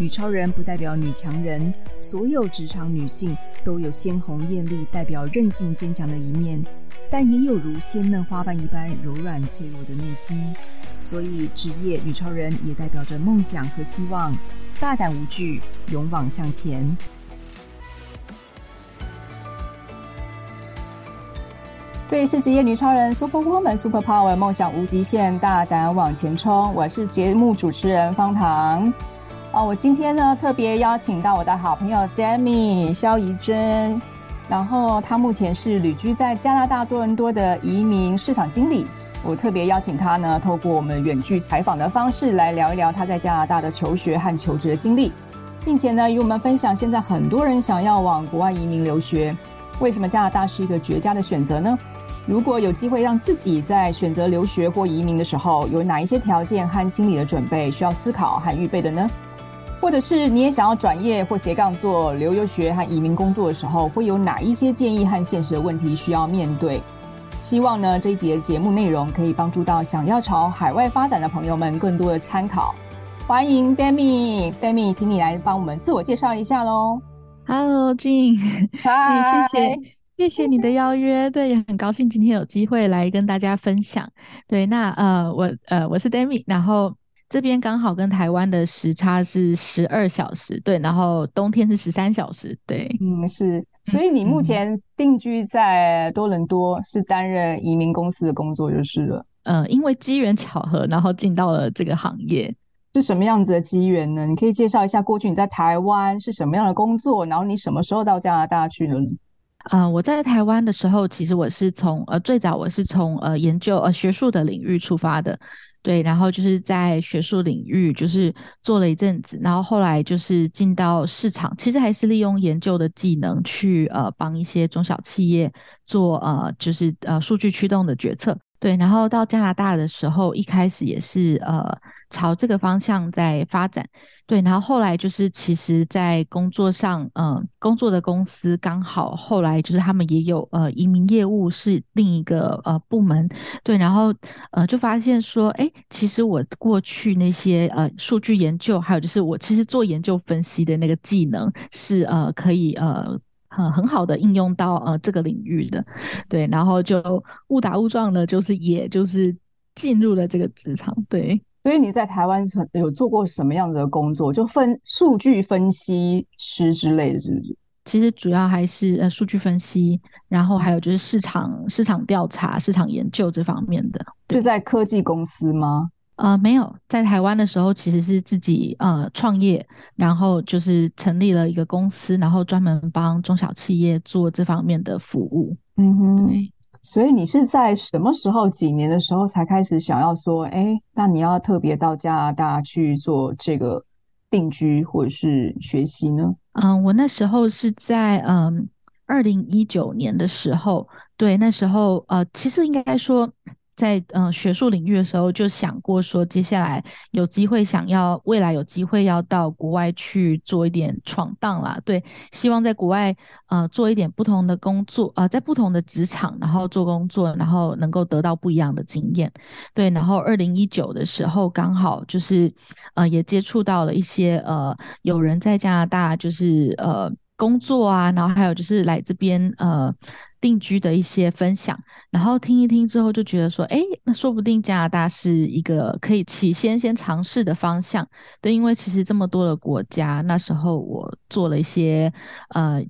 女超人不代表女强人，所有职场女性都有鲜红艳丽、代表韧性坚强的一面。但也有如鲜嫩花瓣一般柔软脆弱的内心，所以职业女超人也代表着梦想和希望，大胆无惧，勇往向前。这里是职业女超人 Super Woman Super Power，梦想无极限，大胆往前冲。我是节目主持人方糖。哦，我今天呢特别邀请到我的好朋友 Demi 萧怡珍。然后他目前是旅居在加拿大多伦多的移民市场经理。我特别邀请他呢，透过我们远距采访的方式来聊一聊他在加拿大的求学和求职的经历，并且呢，与我们分享现在很多人想要往国外移民留学，为什么加拿大是一个绝佳的选择呢？如果有机会让自己在选择留学或移民的时候，有哪一些条件和心理的准备需要思考和预备的呢？或者是你也想要转业或斜杠做留游学和移民工作的时候，会有哪一些建议和现实的问题需要面对？希望呢，这一集的节目内容可以帮助到想要朝海外发展的朋友们更多的参考。欢迎 Demi，Demi，请你来帮我们自我介绍一下喽。Hello，Jean，嗨，谢谢，谢谢你的邀约，对，也很高兴今天有机会来跟大家分享。对，那呃，我呃，我是 Demi，然后。这边刚好跟台湾的时差是十二小时，对，然后冬天是十三小时，对，嗯，是，所以你目前定居在多伦多，是担任移民公司的工作就是了。嗯，因为机缘巧合，然后进到了这个行业，是什么样子的机缘呢？你可以介绍一下过去你在台湾是什么样的工作，然后你什么时候到加拿大去呢？呃，我在台湾的时候，其实我是从呃最早我是从呃研究呃学术的领域出发的。对，然后就是在学术领域，就是做了一阵子，然后后来就是进到市场，其实还是利用研究的技能去呃帮一些中小企业做呃就是呃数据驱动的决策。对，然后到加拿大的时候，一开始也是呃朝这个方向在发展。对，然后后来就是，其实，在工作上，嗯、工作的公司刚好后来就是他们也有呃移民业务是另一个呃部门，对，然后呃就发现说，哎，其实我过去那些呃数据研究，还有就是我其实做研究分析的那个技能是呃可以呃很很好的应用到呃这个领域的，对，然后就误打误撞的，就是也就是进入了这个职场，对。所以你在台湾有做过什么样子的工作？就分数据分析师之类的，是不是？其实主要还是呃数据分析，然后还有就是市场市场调查、市场研究这方面的。就在科技公司吗？呃，没有，在台湾的时候其实是自己呃创业，然后就是成立了一个公司，然后专门帮中小企业做这方面的服务。嗯哼，对。所以你是在什么时候、几年的时候才开始想要说，哎，那你要特别到加拿大去做这个定居或者是学习呢？嗯，我那时候是在嗯二零一九年的时候，对，那时候呃，其实应该说。在嗯学术领域的时候，就想过说，接下来有机会想要未来有机会要到国外去做一点闯荡啦。对，希望在国外呃做一点不同的工作，呃在不同的职场，然后做工作，然后能够得到不一样的经验。对，然后二零一九的时候，刚好就是呃也接触到了一些呃有人在加拿大就是呃工作啊，然后还有就是来这边呃。定居的一些分享，然后听一听之后就觉得说，哎，那说不定加拿大是一个可以起先先尝试的方向。对，因为其实这么多的国家，那时候我做了一些呃，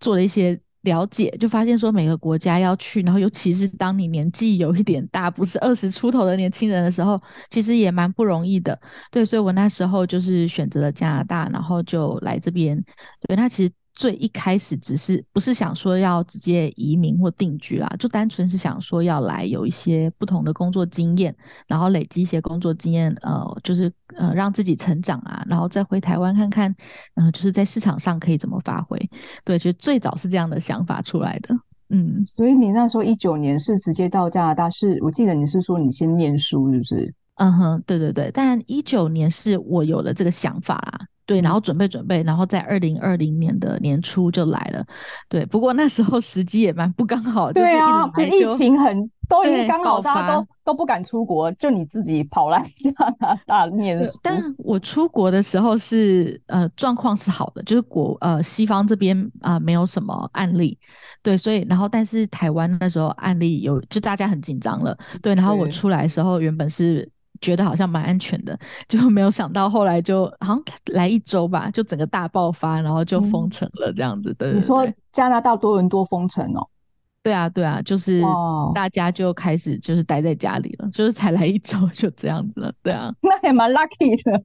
做了一些了解，就发现说每个国家要去，然后尤其是当你年纪有一点大，不是二十出头的年轻人的时候，其实也蛮不容易的。对，所以我那时候就是选择了加拿大，然后就来这边。对，那其实。最一开始只是不是想说要直接移民或定居啦，就单纯是想说要来有一些不同的工作经验，然后累积一些工作经验，呃，就是呃让自己成长啊，然后再回台湾看看，嗯、就是在市场上可以怎么发挥。对，其实最早是这样的想法出来的。嗯，所以你那时候一九年是直接到加拿大，是我记得你是说你先念书，是不是？嗯哼，对对对。但一九年是我有了这个想法啦，对，然后准备准备，然后在二零二零年的年初就来了。对，不过那时候时机也蛮不刚好，对啊，就是疫情很都已经刚好，大家都都不敢出国，就你自己跑来 加拿大念书。但我出国的时候是呃状况是好的，就是国呃西方这边啊、呃、没有什么案例。对，所以然后但是台湾那时候案例有，就大家很紧张了。对，然后我出来的时候原本是觉得好像蛮安全的，就没有想到后来就好像来一周吧，就整个大爆发，然后就封城了这样子。对，你说加拿大多伦多封城哦？对啊，对啊，就是大家就开始就是待在家里了，就是才来一周就这样子了。对啊，那也蛮 lucky 的。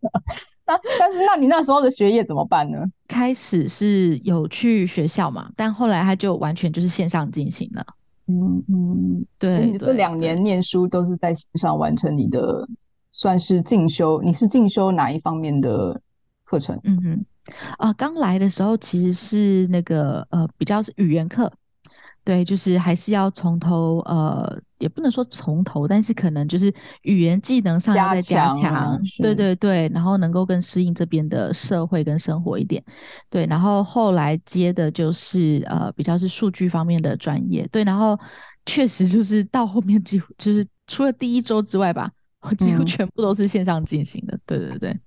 那但是那你那时候的学业怎么办呢？开始是有去学校嘛，但后来他就完全就是线上进行了。嗯嗯，对，你这两年念书都是在线上完成你的，算是进修。你是进修哪一方面的课程？嗯嗯，啊，刚来的时候其实是那个呃，比较是语言课。对，就是还是要从头，呃，也不能说从头，但是可能就是语言技能上要再加强，加强对对对，然后能够更适应这边的社会跟生活一点，对，然后后来接的就是呃比较是数据方面的专业，对，然后确实就是到后面几乎就是除了第一周之外吧，我几乎全部都是线上进行的，嗯、对对对。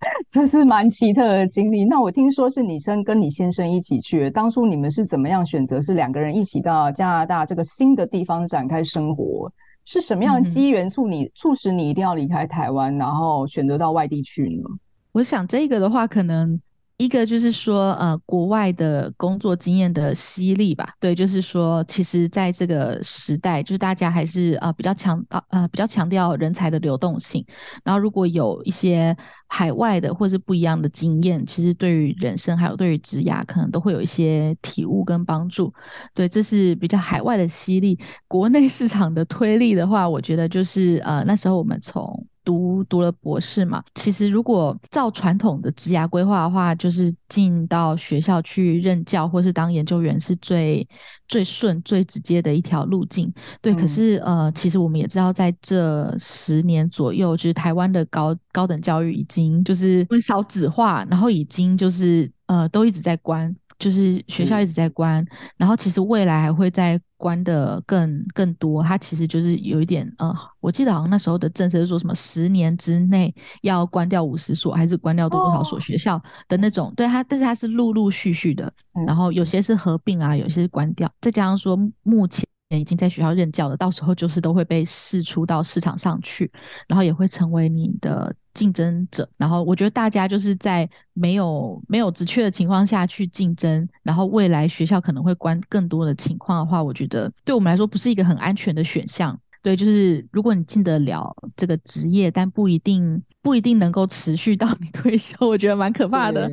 这是蛮奇特的经历。那我听说是你先跟你先生一起去，当初你们是怎么样选择？是两个人一起到加拿大这个新的地方展开生活？是什么样的机缘促你、嗯、促使你一定要离开台湾，然后选择到外地去呢？我想这个的话，可能。一个就是说，呃，国外的工作经验的吸力吧，对，就是说，其实在这个时代，就是大家还是呃比较强啊呃比较强调人才的流动性，然后如果有一些海外的或是不一样的经验，其实对于人生还有对于职涯，可能都会有一些体悟跟帮助。对，这是比较海外的吸力，国内市场的推力的话，我觉得就是呃那时候我们从。读读了博士嘛，其实如果照传统的职涯规划的话，就是进到学校去任教或是当研究员是最最顺最直接的一条路径。对，嗯、可是呃，其实我们也知道，在这十年左右，就是台湾的高高等教育已经就是少子化，然后已经就是呃都一直在关。就是学校一直在关，嗯、然后其实未来还会再关的更更多。它其实就是有一点，呃，我记得好像那时候的政策是说什么十年之内要关掉五十所，还是关掉多少所学校的那种。哦、对它，但是它是陆陆续续的，然后有些是合并啊，有些是关掉。再加上说目前已经在学校任教的，到时候就是都会被试出到市场上去，然后也会成为你的。竞争者，然后我觉得大家就是在没有没有职缺的情况下去竞争，然后未来学校可能会关更多的情况的话，我觉得对我们来说不是一个很安全的选项。对，就是如果你进得了这个职业，但不一定不一定能够持续到你退休，我觉得蛮可怕的。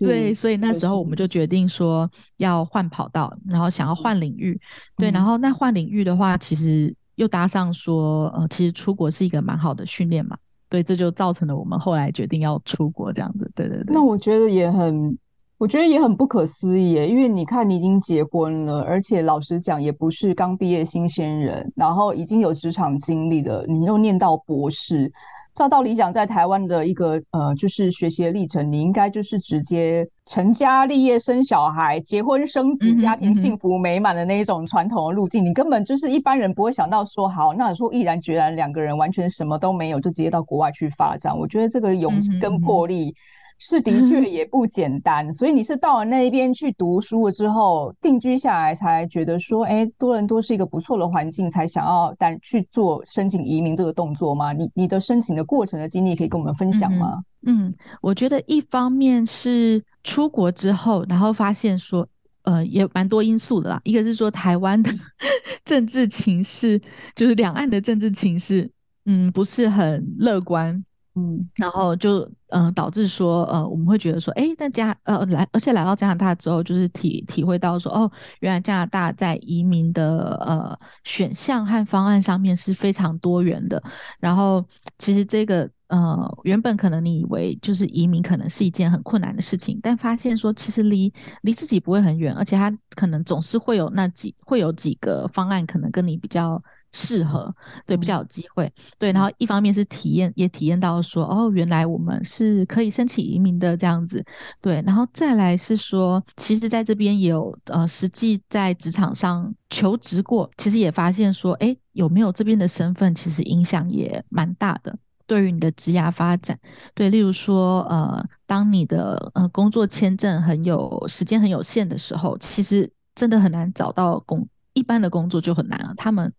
对，对，所以那时候我们就决定说要换跑道，然后想要换领域。对，然后那换领域的话，其实又搭上说，呃，其实出国是一个蛮好的训练嘛。对，这就造成了我们后来决定要出国这样子。对对对。那我觉得也很，我觉得也很不可思议耶，因为你看你已经结婚了，而且老实讲也不是刚毕业新鲜人，然后已经有职场经历了，你又念到博士。照道理讲，在台湾的一个呃，就是学习的历程，你应该就是直接成家立业、生小孩、结婚生子、家庭幸福美满的那一种传统的路径。嗯嗯、你根本就是一般人不会想到说，好，那你说毅然决然两个人完全什么都没有，就直接到国外去发展。我觉得这个勇气跟魄力。是的确也不简单，嗯、所以你是到了那一边去读书了之后定居下来，才觉得说，哎，多伦多是一个不错的环境，才想要但去做申请移民这个动作吗？你你的申请的过程的经历可以跟我们分享吗？嗯，嗯，我觉得一方面是出国之后，然后发现说，呃，也蛮多因素的啦。一个是说台湾的 政治情势，就是两岸的政治情势，嗯，不是很乐观。嗯，然后就嗯、导致说呃我们会觉得说，哎，那加呃来，而且来到加拿大之后，就是体体会到说，哦，原来加拿大在移民的呃选项和方案上面是非常多元的。然后其实这个呃原本可能你以为就是移民可能是一件很困难的事情，但发现说其实离离自己不会很远，而且它可能总是会有那几会有几个方案可能跟你比较。适合，对，比较有机会，对，然后一方面是体验，也体验到说，哦，原来我们是可以申请移民的这样子，对，然后再来是说，其实在这边也有呃，实际在职场上求职过，其实也发现说，哎，有没有这边的身份，其实影响也蛮大的，对于你的职涯发展，对，例如说，呃，当你的呃工作签证很有时间很有限的时候，其实真的很难找到工，一般的工作就很难了，他们。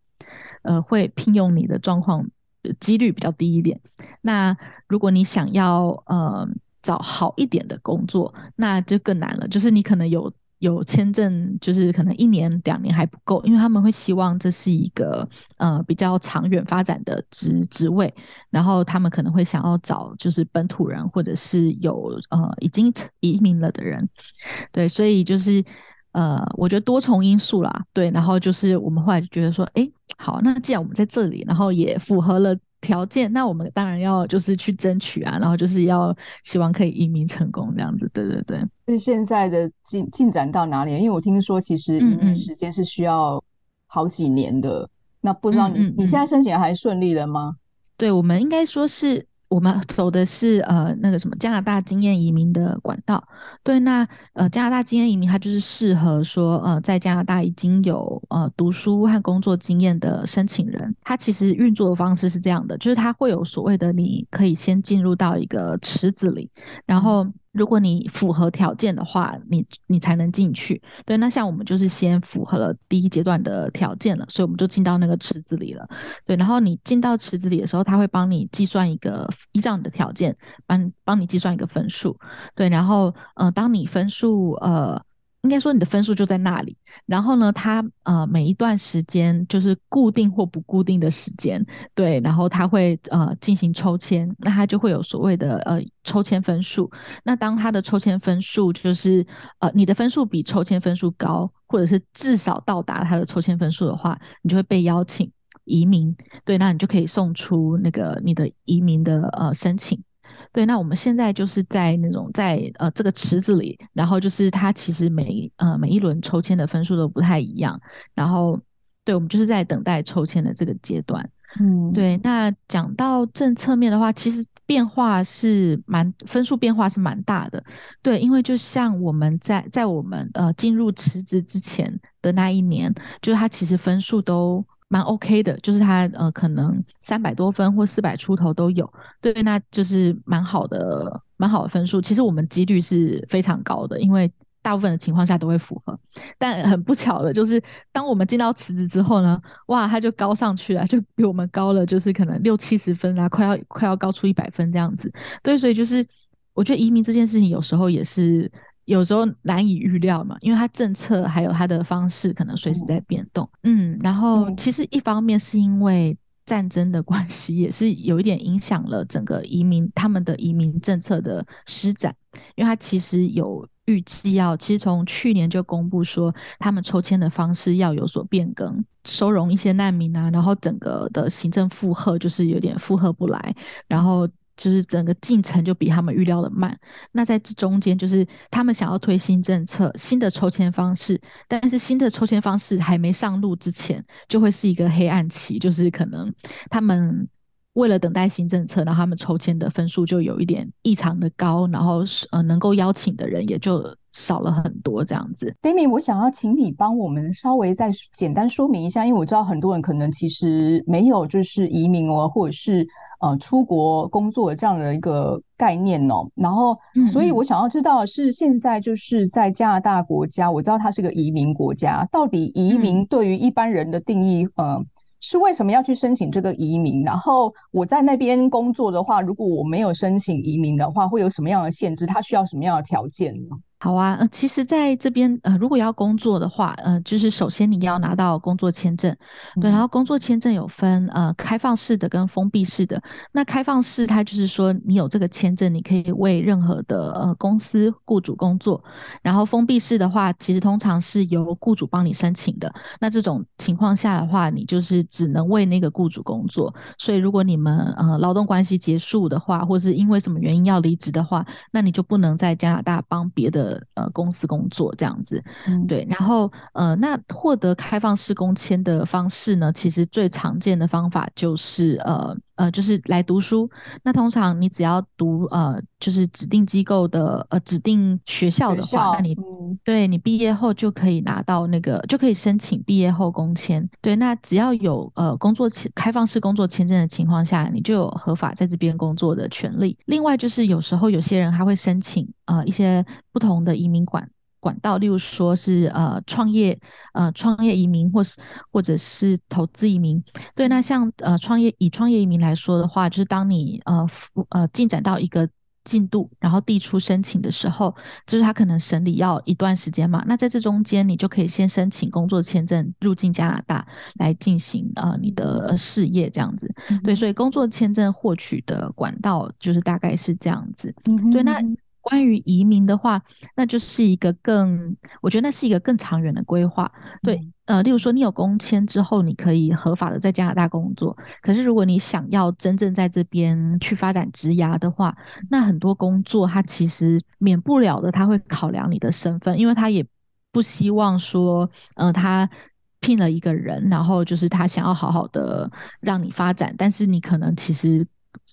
呃，会聘用你的状况几率比较低一点。那如果你想要呃找好一点的工作，那就更难了。就是你可能有有签证，就是可能一年两年还不够，因为他们会希望这是一个呃比较长远发展的职职位，然后他们可能会想要找就是本土人或者是有呃已经移民了的人。对，所以就是呃，我觉得多重因素啦。对，然后就是我们后来就觉得说，哎。好，那既然我们在这里，然后也符合了条件，那我们当然要就是去争取啊，然后就是要希望可以移民成功这样子。对对对。是现在的进进展到哪里？因为我听说其实移民时间是需要好几年的。嗯嗯，那不知道你你现在申请还顺利了吗？对，我们应该说是。我们走的是呃那个什么加拿大经验移民的管道，对，那呃加拿大经验移民它就是适合说呃在加拿大已经有呃读书和工作经验的申请人，它其实运作的方式是这样的，就是它会有所谓的你可以先进入到一个池子里，然后。如果你符合条件的话，你你才能进去。对，那像我们就是先符合了第一阶段的条件了，所以我们就进到那个池子里了。对，然后你进到池子里的时候，他会帮你计算一个依照你的条件，帮帮你计算一个分数。对，然后呃，当你分数呃。应该说你的分数就在那里，然后呢，他呃每一段时间就是固定或不固定的时间，对，然后他会呃进行抽签，那他就会有所谓的呃抽签分数。那当他的抽签分数就是呃你的分数比抽签分数高，或者是至少到达他的抽签分数的话，你就会被邀请移民。对，那你就可以送出那个你的移民的呃申请。对，那我们现在就是在那种在呃这个池子里，然后就是它其实每呃每一轮抽签的分数都不太一样，然后对，我们就是在等待抽签的这个阶段。嗯，对。那讲到政策面的话，其实变化是蛮分数变化是蛮大的。对，因为就像我们在在我们呃进入池子之前的那一年，就是它其实分数都。蛮 OK 的，就是他呃，可能三百多分或四百出头都有，对，那就是蛮好的，蛮好的分数。其实我们几率是非常高的，因为大部分的情况下都会符合。但很不巧的就是，当我们进到池子之后呢，哇，他就高上去了，就比我们高了，就是可能六七十分啊，快要快要高出一百分这样子。对，所以就是我觉得移民这件事情有时候也是。有时候难以预料嘛，因为它政策还有它的方式可能随时在变动。嗯，嗯，然后其实一方面是因为战争的关系，也是有一点影响了整个移民他们的移民政策的施展，因为它其实有预计要，其实从去年就公布说他们抽签的方式要有所变更，收容一些难民啊，然后整个的行政负荷就是有点负荷不来，然后。就是整个进程就比他们预料的慢。那在这中间，就是他们想要推新政策、新的抽签方式，但是新的抽签方式还没上路之前，就会是一个黑暗期。就是可能他们为了等待新政策，然后他们抽签的分数就有一点异常的高，然后呃能够邀请的人也就。少了很多这样子，Dami，我想要请你帮我们稍微再简单说明一下，因为我知道很多人可能其实没有就是移民哦，或者是呃出国工作这样的一个概念哦。然后，所以我想要知道是现在就是在加拿大国家，我知道它是个移民国家，到底移民对于一般人的定义，呃，是为什么要去申请这个移民？然后我在那边工作的话，如果我没有申请移民的话，会有什么样的限制？他需要什么样的条件呢？好啊，呃，其实在这边，呃，如果要工作的话，呃，就是首先你要拿到工作签证，嗯、对，然后工作签证有分呃开放式的跟封闭式的。那开放式它就是说你有这个签证，你可以为任何的呃公司雇主工作。然后封闭式的话，其实通常是由雇主帮你申请的。那这种情况下的话，你就是只能为那个雇主工作。所以如果你们呃劳动关系结束的话，或是因为什么原因要离职的话，那你就不能在加拿大帮别的。呃，公司工作这样子，嗯，对，然后呃，那获得开放式工签的方式呢，其实最常见的方法就是呃呃，就是来读书。那通常你只要读呃，就是指定机构的呃指定学校的话，那你、嗯、对你毕业后就可以拿到那个，就可以申请毕业后工签。对，那只要有呃工作签开放式工作签证的情况下，你就有合法在这边工作的权利。另外就是有时候有些人还会申请呃一些不同的移民管管道，例如说是呃创业呃创业移民，或是或者是投资移民。对，那像呃创业以创业移民来说的话，就是当你呃呃进展到一个进度，然后递出申请的时候，就是他可能审理要一段时间嘛。那在这中间，你就可以先申请工作签证入境加拿大来进行呃你的事业这样子。嗯、对，所以工作签证获取的管道就是大概是这样子。嗯、对，那。关于移民的话，那就是一个更，我觉得那是一个更长远的规划。对，呃，例如说你有工签之后，你可以合法的在加拿大工作。可是如果你想要真正在这边去发展职涯的话，那很多工作它其实免不了的，他会考量你的身份，因为他也不希望说，呃，他聘了一个人，然后就是他想要好好的让你发展，但是你可能其实。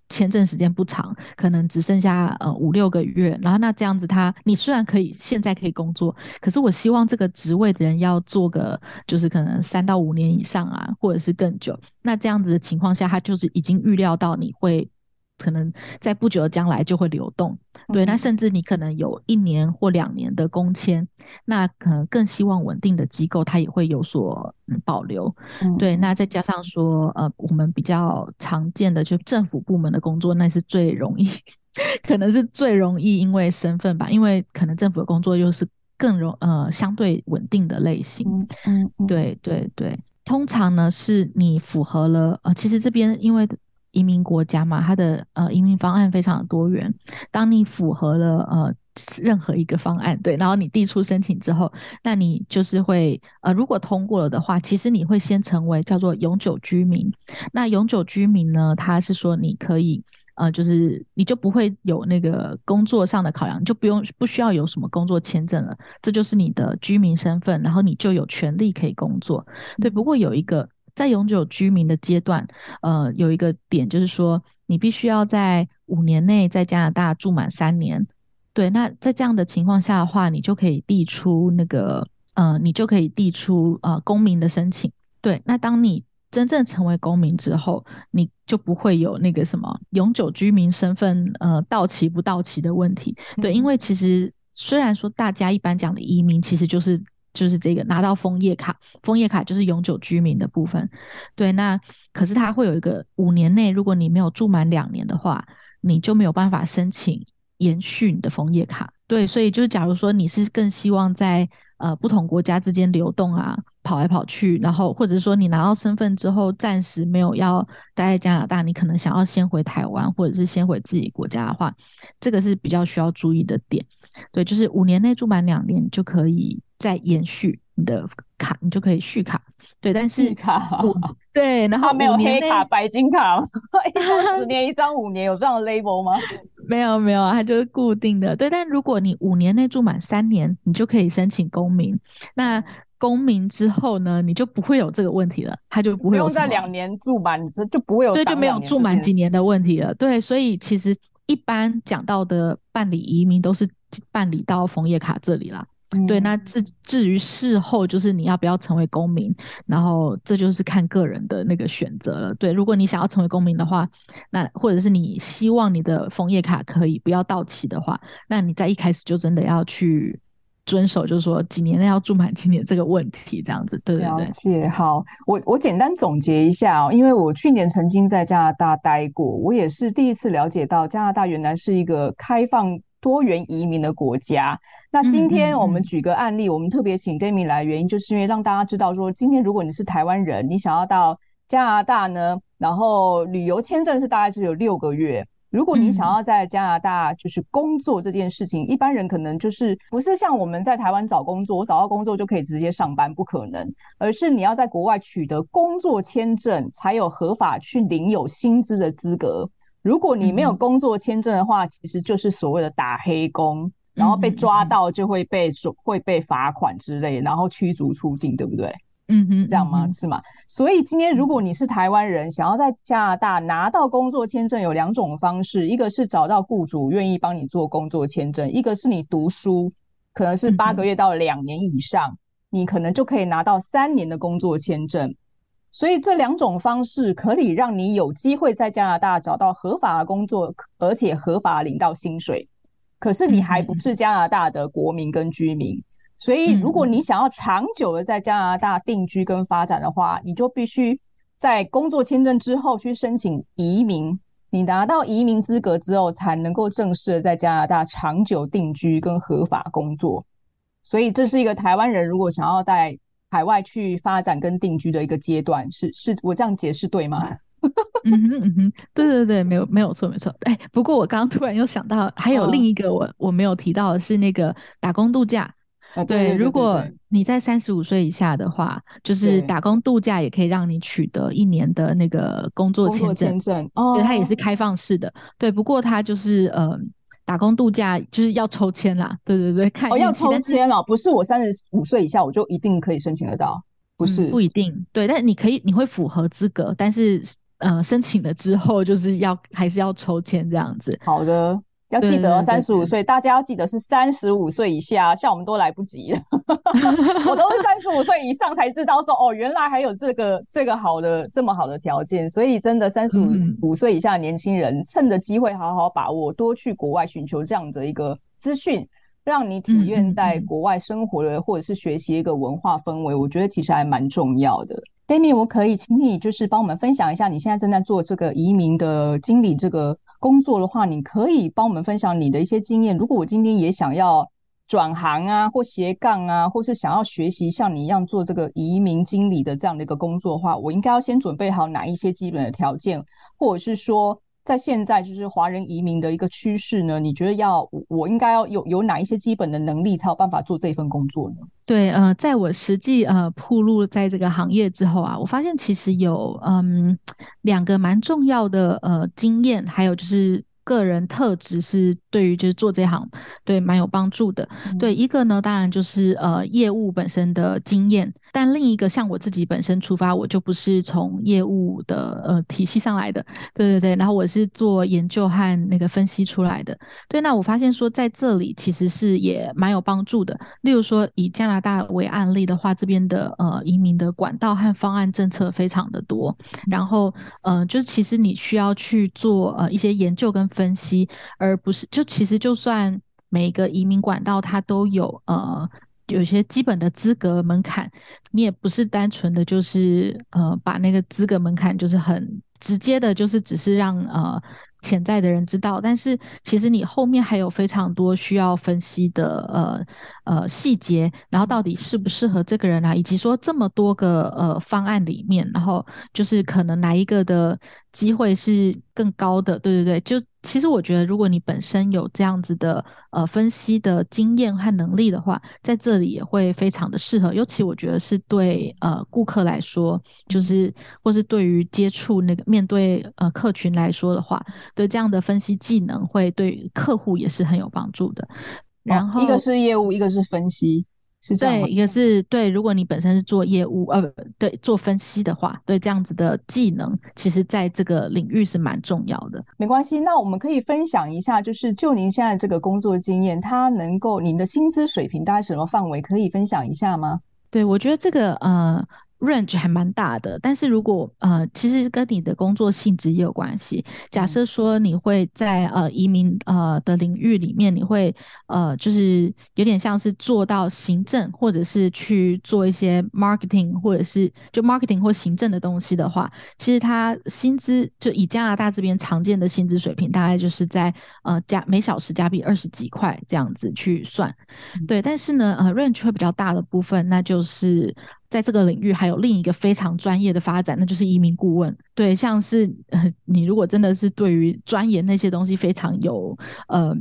签证时间不长，可能只剩下呃五六个月，然后那这样子他，你虽然可以现在可以工作，可是我希望这个职位的人要做个就是可能三到五年以上啊，或者是更久，那这样子的情况下，他就是已经预料到你会。可能在不久的将来就会流动，对，那甚至你可能有一年或两年的工签，那可能更希望稳定的机构，它也会有所保留，对，那再加上说，呃，我们比较常见的就政府部门的工作，那是最容易，可能是最容易因为身份吧，因为可能政府的工作又是更容呃相对稳定的类型，嗯，对对对，通常呢是你符合了呃，其实这边因为。移民国家嘛，它的呃移民方案非常的多元。当你符合了呃任何一个方案，对，然后你递出申请之后，那你就是会呃如果通过了的话，其实你会先成为叫做永久居民。那永久居民呢，他是说你可以呃就是你就不会有那个工作上的考量，就不用不需要有什么工作签证了，这就是你的居民身份，然后你就有权利可以工作。对，不过有一个。在永久居民的阶段，呃，有一个点就是说，你必须要在五年内在加拿大住满三年。对，那在这样的情况下的话，你就可以递出那个，呃，你就可以递出呃公民的申请。对，那当你真正成为公民之后，你就不会有那个什么永久居民身份呃到期不到期的问题。对，因为其实虽然说大家一般讲的移民，其实就是。就是这个拿到枫叶卡，枫叶卡就是永久居民的部分。对，那可是它会有一个五年内，如果你没有住满两年的话，你就没有办法申请延续你的枫叶卡。对，所以就是假如说你是更希望在呃不同国家之间流动啊，跑来跑去，然后或者说你拿到身份之后暂时没有要待在加拿大，你可能想要先回台湾或者是先回自己国家的话，这个是比较需要注意的点。对，就是五年内住满两年就可以。再延续你的卡，你就可以续卡。对，但是卡对，然后他没有黑卡、白金卡，十年一张，五年有这样的 label 吗？没有，没有，它就是固定的。对，但如果你五年内住满三年，你就可以申请公民。那公民之后呢，你就不会有这个问题了，他就不会有不用在两年住满，你这就不会有对，就没有住满几年的问题了。对，所以其实一般讲到的办理移民都是办理到枫叶卡这里啦。对，那至至于事后，就是你要不要成为公民，然后这就是看个人的那个选择了。对，如果你想要成为公民的话，那或者是你希望你的枫叶卡可以不要到期的话，那你在一开始就真的要去遵守，就是说几年内要住满几年这个问题，这样子。对对对。了解。好，我我简单总结一下哦，因为我去年曾经在加拿大待过，我也是第一次了解到加拿大原来是一个开放。多元移民的国家。那今天我们举个案例，嗯嗯嗯，我们特别请 Dami 来，原因就是因为让大家知道说，今天如果你是台湾人，你想要到加拿大呢，然后旅游签证是大概是有六个月。如果你想要在加拿大就是工作这件事情，嗯、一般人可能就是不是像我们在台湾找工作，我找到工作就可以直接上班，不可能，而是你要在国外取得工作签证，才有合法去领有薪资的资格。如果你没有工作签证的话，嗯、其实就是所谓的打黑工，然后被抓到就会被会被罚款之类，然后驱逐出境，对不对？嗯哼，这样吗？是吗？所以今天如果你是台湾人，想要在加拿大拿到工作签证，有两种方式：一个是找到雇主愿意帮你做工作签证；一个是你读书，可能是八个月到两年以上，你可能就可以拿到三年的工作签证。所以这两种方式可以让你有机会在加拿大找到合法的工作，而且合法领到薪水。可是你还不是加拿大的国民跟居民。所以，如果你想要长久的在加拿大定居跟发展的话，你就必须在工作签证之后去申请移民。你拿到移民资格之后，才能够正式的在加拿大长久定居跟合法工作。所以，这是一个台湾人如果想要在海外去发展跟定居的一个阶段。是是，我这样解释对吗？嗯哼嗯哼，对对对，没有没有错没错。哎，不过我刚刚突然又想到，还有另一个我我没有提到的是那个打工度假。对，对，对，对，对，如果你在三十五岁以下的话，就是打工度假也可以让你取得一年的那个工作签证。签证哦，对，它也是开放式的。对，不过它就是呃，打工度假就是要抽签啦。对对对，看哦要抽签哦，不是我三十五岁以下我就一定可以申请得到，不是、嗯、不一定。对，但你可以，你会符合资格，但是呃，申请了之后就是要还是要抽签这样子。好的。要记得三十五岁，大家要记得是三十五岁以下，像我们都来不及了。我都是三十五岁以上才知道说，哦，原来还有这个这个好的这么好的条件，所以真的三十五五岁以下的年轻人，趁着机会好好把握，多去国外寻求这样的一个资讯，让你体验在国外生活的或者是学习一个文化氛围，我觉得其实还蛮重要的。Dami，我可以请你就是帮我们分享一下，你现在正在做这个移民的经理这个。工作的话，你可以帮我们分享你的一些经验。如果我今天也想要转行啊，或斜杠啊，或是想要学习像你一样做这个移民经理的这样的一个工作的话，我应该要先准备好哪一些基本的条件，或者是说，在现在就是华人移民的一个趋势呢？你觉得要我应该要有有哪一些基本的能力才有办法做这份工作呢？对，呃，在我实际呃铺路在这个行业之后啊，我发现其实有嗯两个蛮重要的呃经验，还有就是。个人特质是对于就是做这行对蛮有帮助的。嗯、对一个呢，当然就是呃业务本身的经验，但另一个像我自己本身出发，我就不是从业务的呃体系上来的，对对对，然后我是做研究和那个分析出来的。对，那我发现说在这里其实是也蛮有帮助的。例如说以加拿大为案例的话，这边的呃移民的管道和方案政策非常的多，然后呃就是其实你需要去做呃一些研究跟分析，而不是就其实就算每个移民管道它都有呃有些基本的资格门槛，你也不是单纯的就是呃把那个资格门槛就是很直接的，就是只是让呃。潜在的人知道，但是其实你后面还有非常多需要分析的呃呃细节，然后到底适不适合这个人啊，以及说这么多个呃方案里面，然后就是可能哪一个的机会是更高的？对对对，就其实我觉得，如果你本身有这样子的呃分析的经验和能力的话，在这里也会非常的适合。尤其我觉得是对呃顾客来说，就是或是对于接触那个面对呃客群来说的话。对这样的分析技能会对客户也是很有帮助的。然后、哦、一个是业务，一个是分析，是这样。对，一个是对，如果你本身是做业务，呃，对，做分析的话，对这样子的技能，其实在这个领域是蛮重要的。没关系，那我们可以分享一下，就是就您现在这个工作经验，它能够您的薪资水平大概什么范围，可以分享一下吗？对，我觉得这个呃。Range 还蛮大的，但是如果呃，其实跟你的工作性质也有关系。假设说你会在呃移民呃的领域里面，你会呃就是有点像是做到行政，或者是去做一些 marketing，或者是就 marketing 或行政的东西的话，其实它薪资就以加拿大这边常见的薪资水平，大概就是在呃加每小时加币二十几块这样子去算。对，但是呢呃 range 会比较大的部分，那就是。在这个领域还有另一个非常专业的发展，那就是移民顾问。对，像是呃，你如果真的是对于钻研那些东西非常有呃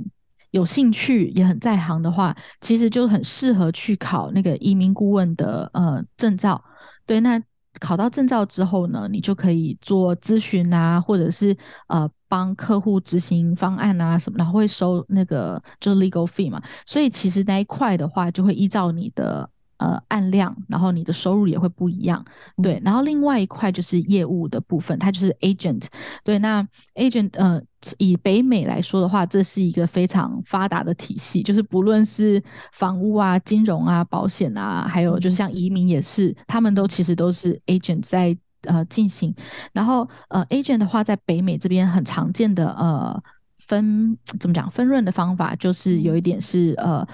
有兴趣，也很在行的话，其实就很适合去考那个移民顾问的呃证照。对，那考到证照之后呢，你就可以做咨询啊，或者是呃帮客户执行方案啊什么，然后会收那个就是 legal fee 嘛。所以其实那一块的话，就会依照你的。呃，按量，然后你的收入也会不一样，对。然后另外一块就是业务的部分，它就是 agent，对。那 agent，呃，以北美来说的话，这是一个非常发达的体系，就是不论是房屋啊、金融啊、保险啊，还有就是像移民也是，他们都其实都是 agent 在呃进行。然后呃，agent 的话，在北美这边很常见的呃分怎么讲分润的方法，就是有一点是呃，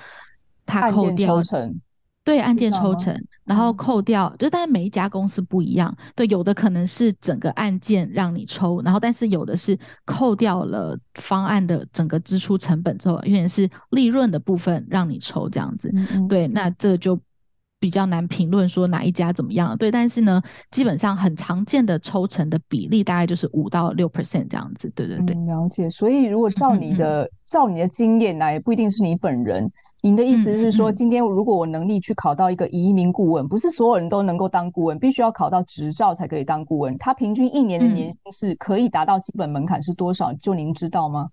他扣掉。对，案件抽成，然后扣掉，嗯、就但是每一家公司不一样。对，有的可能是整个案件让你抽，然后但是有的是扣掉了方案的整个支出成本之后，有点是利润的部分让你抽这样子。嗯嗯对，那这就比较难评论说哪一家怎么样。对，但是呢，基本上很常见的抽成的比例大概就是五到六 percent 这样子。对对对、嗯，了解。所以如果照你的照你的经验来，也不一定是你本人。您的意思是说，今天如果我能力去考到一个移民顾问，不是所有人都能够当顾问，必须要考到执照才可以当顾问。他平均一年的年薪是可以达到基本门槛是多少？就您知道吗？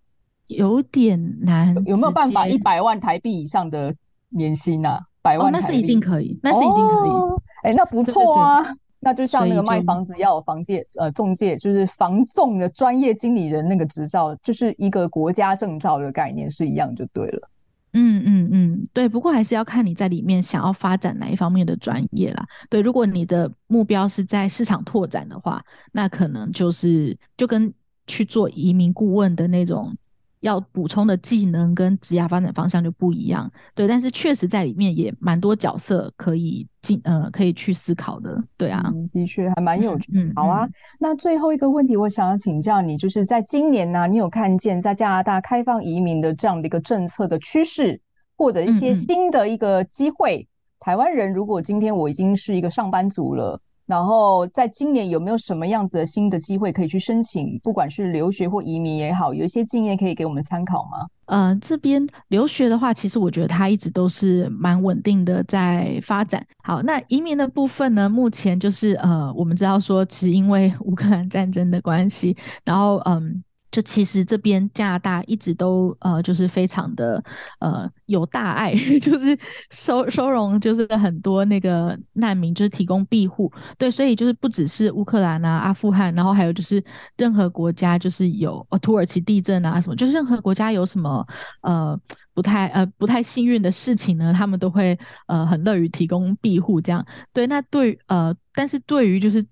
有点难，有没有办法一百万台币以上的年薪啊？百万台币、哦、那是一定可以，那是一定可以。哎、哦欸，那不错啊。那就像那个卖房子要有房介呃中介，就是房仲的专业经理人那个执照，就是一个国家证照的概念是一样就对了。嗯嗯嗯，对，不过还是要看你在里面想要发展哪一方面的专业啦。对，如果你的目标是在市场拓展的话，那可能就是就跟去做移民顾问的那种。要补充的技能跟职业发展方向就不一样，对，但是确实在里面也蛮多角色可以进呃可以去思考的，对啊，嗯、的确还蛮有趣。嗯，好啊，那最后一个问题，我想要请教你，就是在今年呢、啊，你有看见在加拿大开放移民的这样的一个政策的趋势，或者一些新的一个机会？台湾人如果今天我已经是一个上班族了。然后，在今年有没有什么样子的新的机会可以去申请？不管是留学或移民也好，有一些经验可以给我们参考吗？嗯，这边留学的话，其实我觉得它一直都是蛮稳定的在发展。好，那移民的部分呢，目前就是呃，我们知道说，其实因为 乌克兰战争的关系，然后嗯。就其实这边加拿大一直都呃就是非常的呃有大爱，就是收收容就是很多那个难民，就是提供庇护，对，所以就是不只是乌克兰啊、阿富汗，然后还有就是任何国家就是有呃土耳其地震啊什么，就是任何国家有什么呃不太呃不太幸运的事情呢，他们都会呃很乐于提供庇护这样，对，那对呃但是对于就是。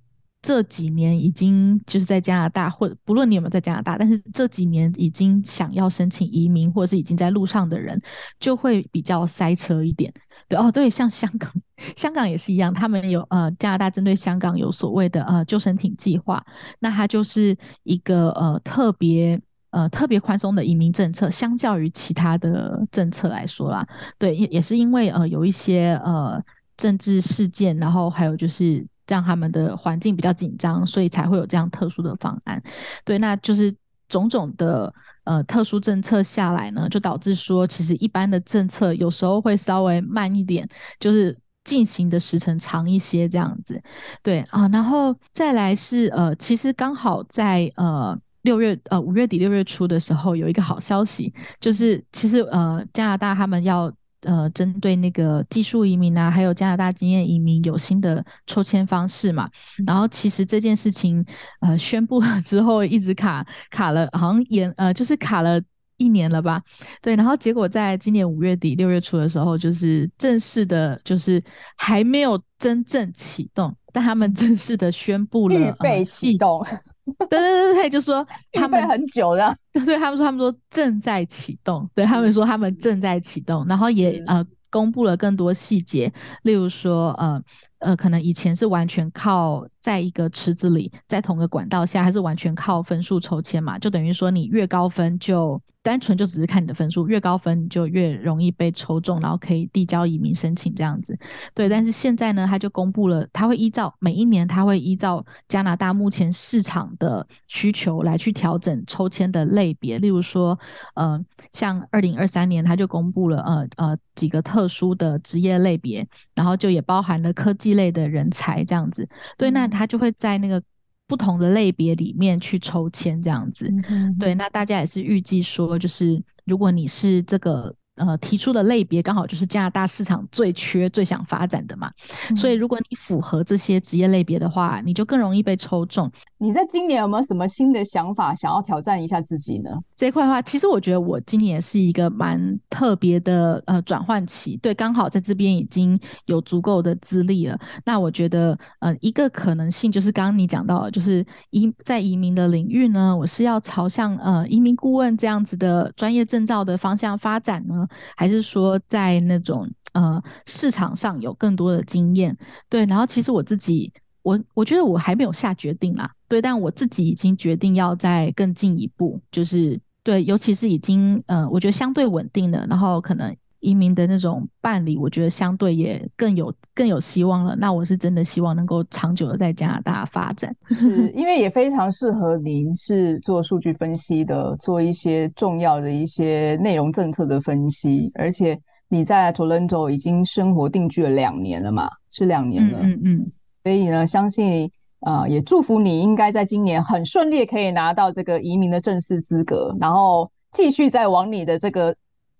这几年已经就是在加拿大，或不论你有没有在加拿大，但是这几年已经想要申请移民，或者是已经在路上的人，就会比较塞车一点。对哦，对，像香港，香港也是一样，他们有呃加拿大针对香港有所谓的呃救生艇计划，那它就是一个呃特别呃特别宽松的移民政策，相较于其他的政策来说啦，对，也也是因为呃有一些呃政治事件，然后还有就是。让他们的环境比较紧张，所以才会有这样特殊的方案。对，那就是种种的呃特殊政策下来呢，就导致说，其实一般的政策有时候会稍微慢一点，就是进行的时程长一些这样子。对啊，然后再来是呃，其实刚好在呃六月呃五月底六月初的时候，有一个好消息，就是其实呃加拿大他们要。呃，针对那个技术移民啊，还有加拿大经验移民有新的抽签方式嘛？然后其实这件事情呃宣布了之后，一直卡卡了，好像延呃就是卡了一年了吧？对，然后结果在今年五月底六月初的时候，就是正式的，就是还没有真正启动，但他们正式的宣布了预备启动。对对对对，就说 他们很久了，对，他们说他们说正在启动，对他们说他们正在启动，然后也呃。公布了更多细节，例如说，呃呃，可能以前是完全靠在一个池子里，在同个管道下，还是完全靠分数抽签嘛？就等于说，你越高分就。单纯就只是看你的分数，越高分你就越容易被抽中，然后可以递交移民申请这样子。对，但是现在呢，他就公布了，他会依照每一年，他会依照加拿大目前市场的需求来去调整抽签的类别。例如说，呃，像二零二三年他就公布了，呃呃几个特殊的职业类别，然后就也包含了科技类的人才这样子。对，那他就会在那个。不同的类别里面去抽签这样子，嗯，对，那大家也是预计说，就是如果你是这个。呃，提出的类别刚好就是加拿大市场最缺、最想发展的嘛，嗯、所以如果你符合这些职业类别的话，你就更容易被抽中。你在今年有没有什么新的想法，想要挑战一下自己呢？这一块的话，其实我觉得我今年是一个蛮特别的呃转换期，对，刚好在这边已经有足够的资历了。那我觉得呃一个可能性就是刚刚你讲到的，就是移在移民的领域呢，我是要朝向呃移民顾问这样子的专业证照的方向发展呢？还是说在那种呃市场上有更多的经验，对，然后其实我自己，我我觉得我还没有下决定啦，对，但我自己已经决定要再更进一步，就是对，尤其是已经呃，我觉得相对稳定的，然后可能。移民的那种办理，我觉得相对也更有更有希望了。那我是真的希望能够长久的在加拿大发展，是因为也非常适合您是做数据分析的，做一些重要的一些内容政策的分析。而且你在 Toronto 已经生活定居了两年了嘛，是两年了。嗯嗯，嗯。所以呢，相信啊、呃，也祝福你，应该在今年很顺利可以拿到这个移民的正式资格，然后继续再往你的这个。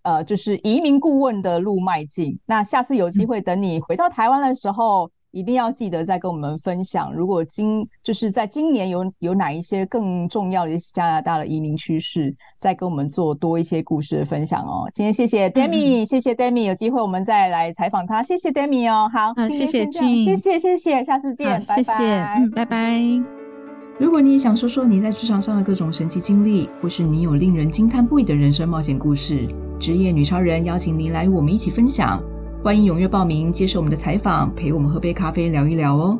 呃，就是移民顾问的路迈进。那下次有机会，等你回到台湾的时候，一定要记得再跟我们分享。如果今就是在今年有有哪一些更重要的一些加拿大的移民趋势，再跟我们做多一些故事的分享哦。今天谢谢 Demi，、嗯、谢谢 Demi，有机会我们再来采访他。谢谢 Demi 哦，好，嗯、谢谢静，谢谢谢谢，下次见，拜拜，谢谢，嗯，拜拜。如果你也想说说你在职场上的各种神奇经历，或是你有令人惊叹不已的人生冒险故事。职业女超人邀请您来与我们一起分享，欢迎踊跃报名接受我们的采访，陪我们喝杯咖啡聊一聊哦。